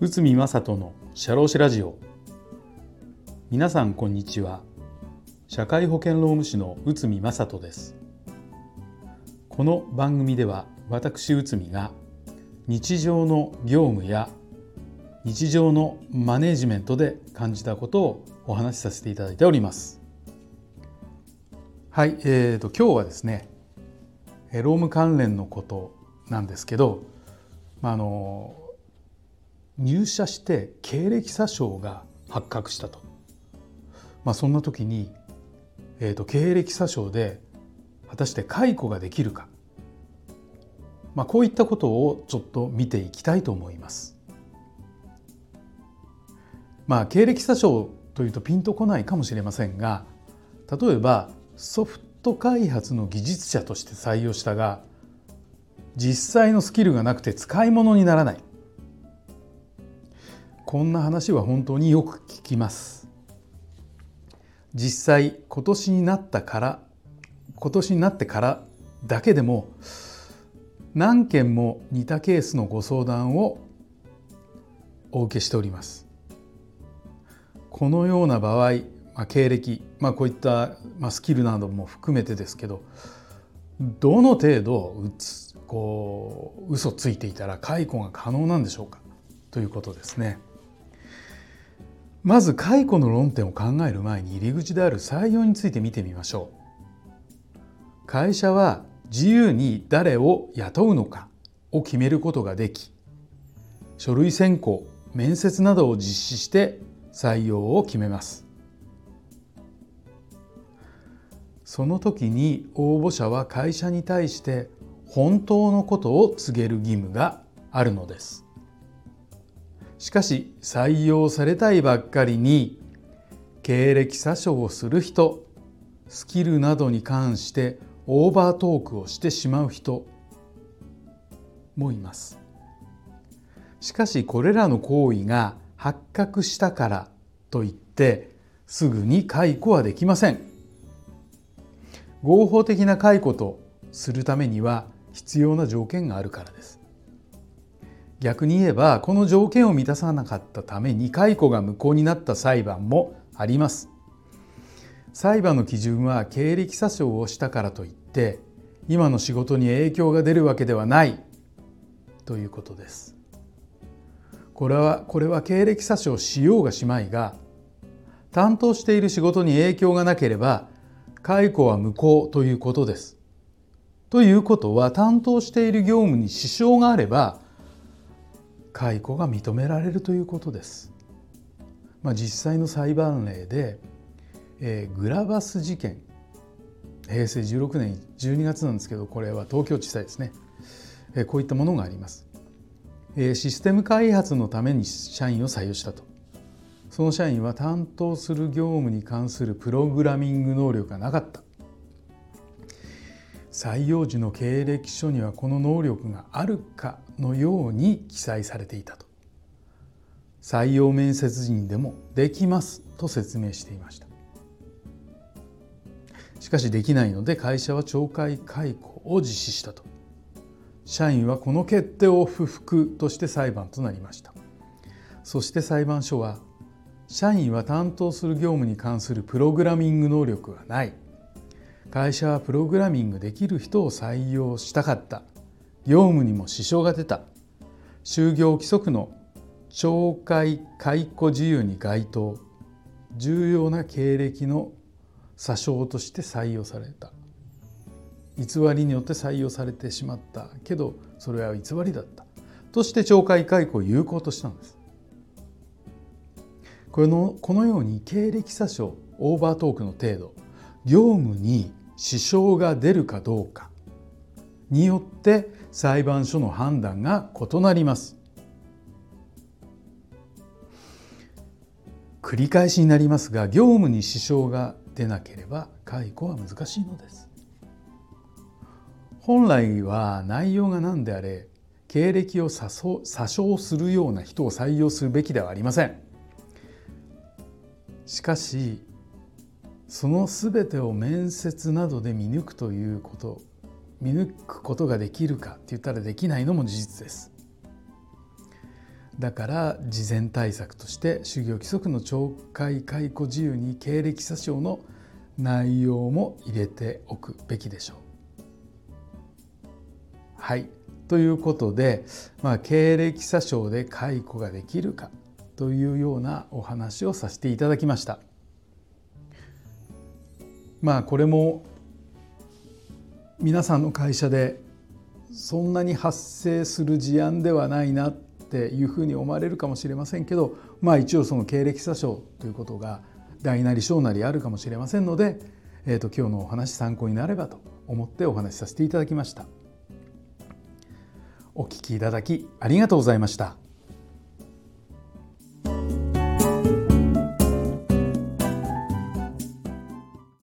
宇見正人の社労士ラジオ。皆さんこんにちは。社会保険労務士の宇見正人です。この番組では私宇見が日常の業務や日常のマネジメントで感じたことをお話しさせていただいております。はい、えーと、今日はですね労務関連のことなんですけど、まあ、あの入社して経歴詐称が発覚したと、まあ、そんな時に、えーと、経歴詐称で果たして解雇ができるか、まあ、こういったことをちょっと見ていきたいと思います。まあ、経歴詐称というとピンとこないかもしれませんが例えばソフト開発の技術者として採用したが実際のスキルがなくて使い物にならない。こんな話は本当によく聞きます。実際今年になったから今年になってからだけでも何件も似たケースのご相談をお受けしております。このような場合、まあ、経歴、まあ、こういった、まあ、スキルなども含めてですけどどの程度うつこう嘘ついていたら解雇が可能なんでしょうか？ということですね。まず解雇の論点を考える前に入り口である採用について見てみましょう。会社は自由に誰を雇うのかを決めることができ書類選考面接などを実施して採用を決めますその時に応募者は会社に対して本当のことを告げる義務があるのです。しかし採用されたいばっかりに経歴詐称をする人スキルなどに関してオーバートークをしてしまう人もいます。しかしこれらの行為が発覚したからといってすぐに解雇はできません。合法的な解雇とするためには必要な条件があるからです。逆に言えばこの条件を満たさなかったために解雇が無効になった裁判もあります。裁判の基準は経歴詐称をしたからといって今の仕事に影響が出るわけではない。ということです。これはこれは経歴詐称しようがしまいが担当している仕事に影響がなければ解雇は無効ということです。ということは担当している業務に支障があれば解雇が認められるということです。まあ、実際の裁判例で、えー、グラバス事件平成16年12月なんですけどこれは東京地裁ですね、えー、こういったものがあります。えシステム開発のために社員を採用したとその社員は担当する業務に関するプログラミング能力がなかった。採用時の経歴書にはこの能力があるかのように記載されていたと。採用面接時にでもできますと説明していました。しかしできないので会社は懲戒解雇を実施したと。社員はこの決定を不服として裁判となりました。そして裁判所は社員は担当する業務に関するプログラミング能力がない。会社はプログラミングできる人を採用したかった。業務にも支障が出た。就業規則の懲戒解雇自由に該当。重要な経歴の詐称として採用された。偽りによって採用されてしまった。けどそれは偽りだった。として懲戒解雇を有効としたんです。このこのように経歴詐称オーバートークの程度業務に支障が出るかどうかによって裁判所の判断が異なります。繰り返しになりますが業務に支障が出なければ解雇は難しいのです。本来は内容が何であれ経歴を詐称するような人を採用するべきではありません。しかしその全てを面接などで見抜くということ見抜くことができるかって言ったらできないのも事実です。だから事前対策として修行規則の懲戒解雇自由に経歴詐称の内容も入れておくべきでしょう。はいということで、まあ、経歴詐称で解雇ができるかというようなお話をさせていただきました。まあこれも皆さんの会社でそんなに発生する事案ではないなっていうふうに思われるかもしれませんけどまあ一応その経歴詐称ということが大なり小なりあるかもしれませんので、えー、と今日のお話参考になればと思ってお話しさせていただきました。お聞きいただきありがとうございました。